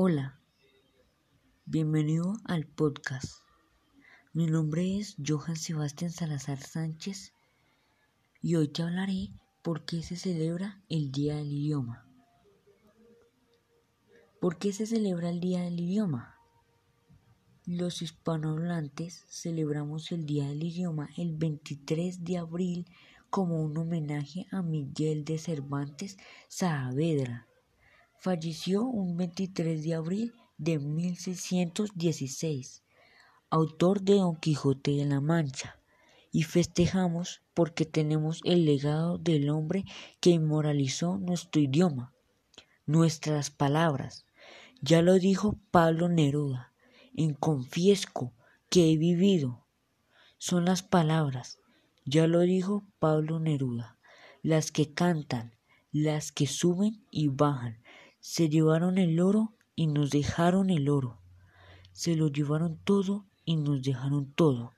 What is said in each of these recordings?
Hola, bienvenido al podcast. Mi nombre es Johan Sebastián Salazar Sánchez y hoy te hablaré por qué se celebra el Día del Idioma. ¿Por qué se celebra el Día del Idioma? Los hispanohablantes celebramos el Día del Idioma el 23 de abril como un homenaje a Miguel de Cervantes Saavedra falleció un 23 de abril de 1616, autor de Don Quijote de la Mancha, y festejamos porque tenemos el legado del hombre que inmoralizó nuestro idioma, nuestras palabras. Ya lo dijo Pablo Neruda, en Confiesco que he vivido. Son las palabras, ya lo dijo Pablo Neruda, las que cantan, las que suben y bajan, se llevaron el oro y nos dejaron el oro. Se lo llevaron todo y nos dejaron todo.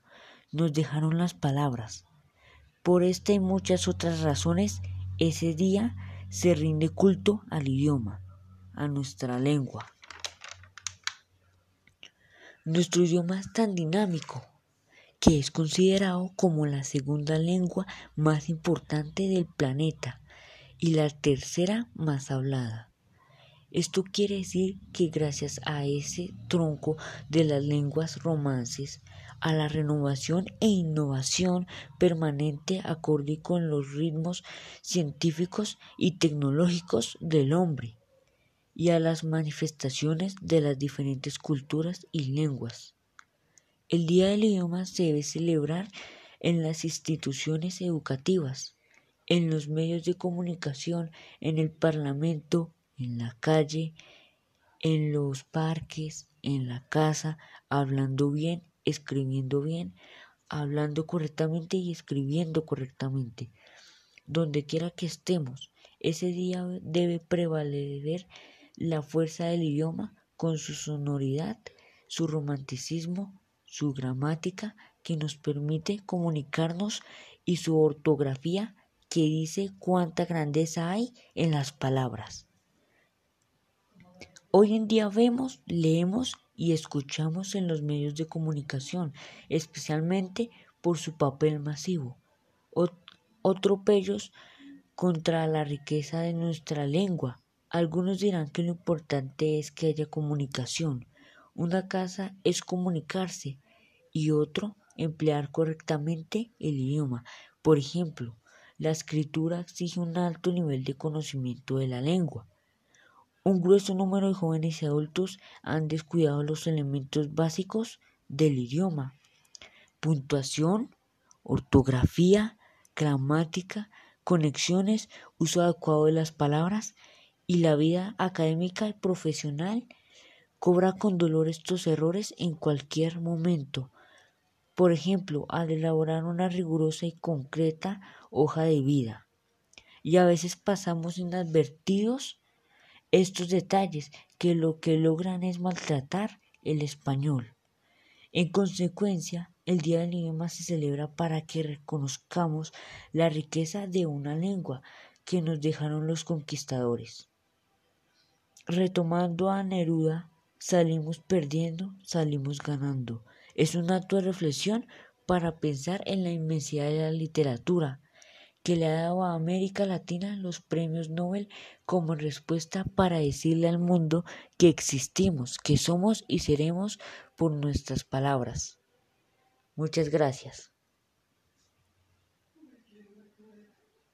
Nos dejaron las palabras. Por esta y muchas otras razones, ese día se rinde culto al idioma, a nuestra lengua. Nuestro idioma es tan dinámico que es considerado como la segunda lengua más importante del planeta y la tercera más hablada. Esto quiere decir que gracias a ese tronco de las lenguas romances, a la renovación e innovación permanente acorde con los ritmos científicos y tecnológicos del hombre, y a las manifestaciones de las diferentes culturas y lenguas. El Día del Idioma se debe celebrar en las instituciones educativas, en los medios de comunicación, en el Parlamento, en la calle, en los parques, en la casa, hablando bien, escribiendo bien, hablando correctamente y escribiendo correctamente. Donde quiera que estemos, ese día debe prevalecer la fuerza del idioma con su sonoridad, su romanticismo, su gramática que nos permite comunicarnos y su ortografía que dice cuánta grandeza hay en las palabras. Hoy en día vemos, leemos y escuchamos en los medios de comunicación, especialmente por su papel masivo, atropellos contra la riqueza de nuestra lengua. Algunos dirán que lo importante es que haya comunicación. Una casa es comunicarse y otro emplear correctamente el idioma. Por ejemplo, la escritura exige un alto nivel de conocimiento de la lengua. Un grueso número de jóvenes y adultos han descuidado los elementos básicos del idioma. Puntuación, ortografía, gramática, conexiones, uso adecuado de las palabras y la vida académica y profesional cobra con dolor estos errores en cualquier momento. Por ejemplo, al elaborar una rigurosa y concreta hoja de vida. Y a veces pasamos inadvertidos estos detalles que lo que logran es maltratar el español. En consecuencia, el Día del Idioma se celebra para que reconozcamos la riqueza de una lengua que nos dejaron los conquistadores. Retomando a Neruda, salimos perdiendo, salimos ganando. Es un acto de reflexión para pensar en la inmensidad de la literatura, que le ha dado a América Latina los premios Nobel como respuesta para decirle al mundo que existimos, que somos y seremos por nuestras palabras. Muchas gracias.